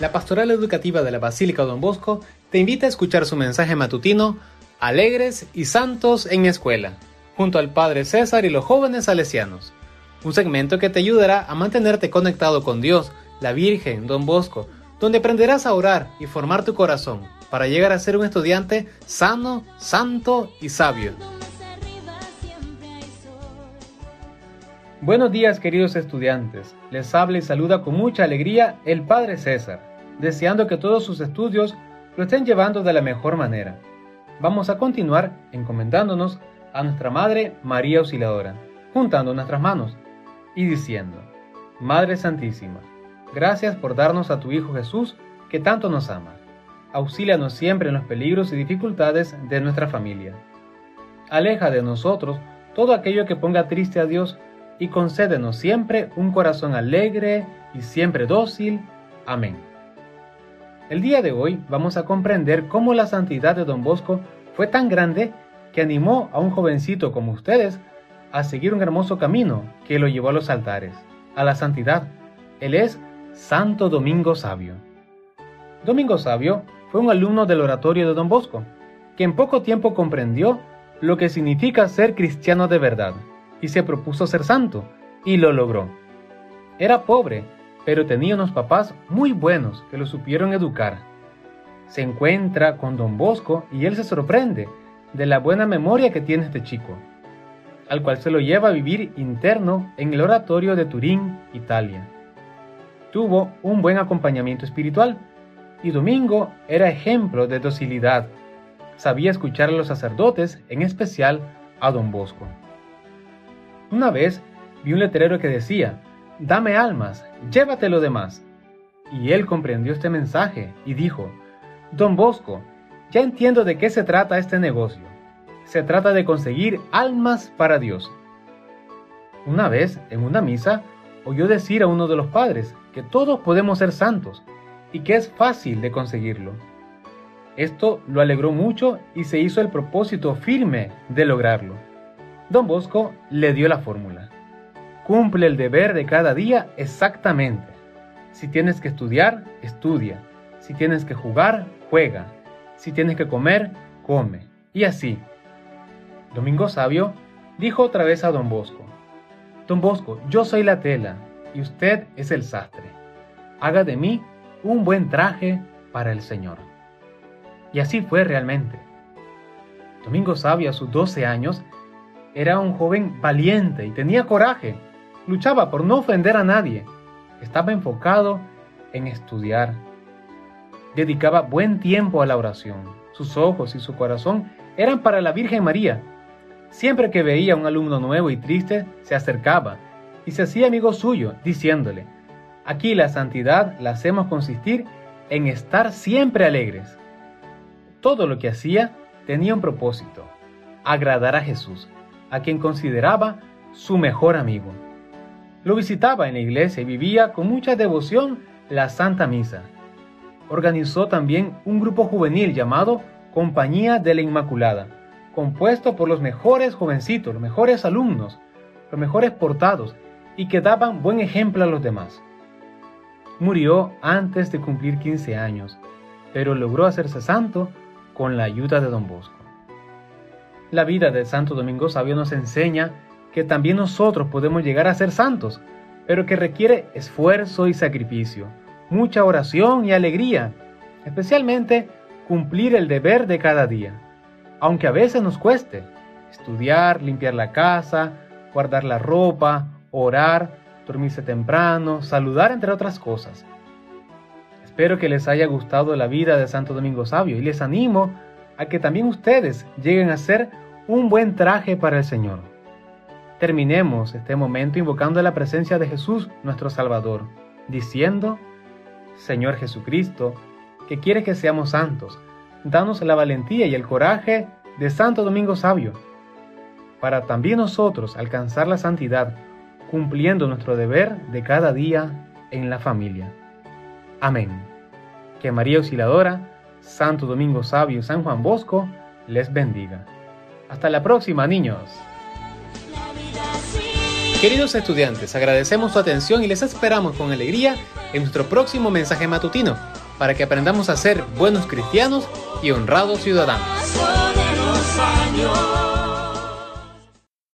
la Pastoral Educativa de la Basílica Don Bosco te invita a escuchar su mensaje matutino Alegres y Santos en mi escuela, junto al Padre César y los jóvenes salesianos. Un segmento que te ayudará a mantenerte conectado con Dios, la Virgen, Don Bosco, donde aprenderás a orar y formar tu corazón para llegar a ser un estudiante sano, santo y sabio. Buenos días queridos estudiantes, les habla y saluda con mucha alegría el Padre César, deseando que todos sus estudios lo estén llevando de la mejor manera. Vamos a continuar encomendándonos a nuestra Madre María Auxiliadora, juntando nuestras manos y diciendo, Madre Santísima, gracias por darnos a tu Hijo Jesús que tanto nos ama. Auxílianos siempre en los peligros y dificultades de nuestra familia. Aleja de nosotros todo aquello que ponga triste a Dios y concédenos siempre un corazón alegre y siempre dócil. Amén. El día de hoy vamos a comprender cómo la santidad de Don Bosco fue tan grande que animó a un jovencito como ustedes a seguir un hermoso camino que lo llevó a los altares, a la santidad. Él es Santo Domingo Sabio. Domingo Sabio fue un alumno del oratorio de Don Bosco, que en poco tiempo comprendió lo que significa ser cristiano de verdad y se propuso ser santo, y lo logró. Era pobre, pero tenía unos papás muy buenos que lo supieron educar. Se encuentra con don Bosco y él se sorprende de la buena memoria que tiene este chico, al cual se lo lleva a vivir interno en el oratorio de Turín, Italia. Tuvo un buen acompañamiento espiritual y Domingo era ejemplo de docilidad. Sabía escuchar a los sacerdotes, en especial a don Bosco. Una vez vi un letrero que decía, Dame almas, llévate lo demás. Y él comprendió este mensaje y dijo, Don Bosco, ya entiendo de qué se trata este negocio. Se trata de conseguir almas para Dios. Una vez, en una misa, oyó decir a uno de los padres que todos podemos ser santos y que es fácil de conseguirlo. Esto lo alegró mucho y se hizo el propósito firme de lograrlo. Don Bosco le dio la fórmula. Cumple el deber de cada día exactamente. Si tienes que estudiar, estudia. Si tienes que jugar, juega. Si tienes que comer, come. Y así. Domingo Sabio dijo otra vez a Don Bosco, Don Bosco, yo soy la tela y usted es el sastre. Haga de mí un buen traje para el Señor. Y así fue realmente. Domingo Sabio a sus 12 años era un joven valiente y tenía coraje. Luchaba por no ofender a nadie. Estaba enfocado en estudiar. Dedicaba buen tiempo a la oración. Sus ojos y su corazón eran para la Virgen María. Siempre que veía a un alumno nuevo y triste, se acercaba y se hacía amigo suyo, diciéndole, aquí la santidad la hacemos consistir en estar siempre alegres. Todo lo que hacía tenía un propósito, agradar a Jesús a quien consideraba su mejor amigo. Lo visitaba en la iglesia y vivía con mucha devoción la Santa Misa. Organizó también un grupo juvenil llamado Compañía de la Inmaculada, compuesto por los mejores jovencitos, los mejores alumnos, los mejores portados y que daban buen ejemplo a los demás. Murió antes de cumplir 15 años, pero logró hacerse santo con la ayuda de don Bosco. La vida de Santo Domingo Sabio nos enseña que también nosotros podemos llegar a ser santos, pero que requiere esfuerzo y sacrificio, mucha oración y alegría, especialmente cumplir el deber de cada día, aunque a veces nos cueste estudiar, limpiar la casa, guardar la ropa, orar, dormirse temprano, saludar, entre otras cosas. Espero que les haya gustado la vida de Santo Domingo Sabio y les animo a que también ustedes lleguen a ser un buen traje para el Señor. Terminemos este momento invocando la presencia de Jesús, nuestro Salvador, diciendo, Señor Jesucristo, que quiere que seamos santos, danos la valentía y el coraje de Santo Domingo Sabio, para también nosotros alcanzar la santidad, cumpliendo nuestro deber de cada día en la familia. Amén. Que María Auxiliadora, Santo Domingo Sabio y San Juan Bosco les bendiga. Hasta la próxima, niños. Queridos estudiantes, agradecemos su atención y les esperamos con alegría en nuestro próximo mensaje matutino para que aprendamos a ser buenos cristianos y honrados ciudadanos.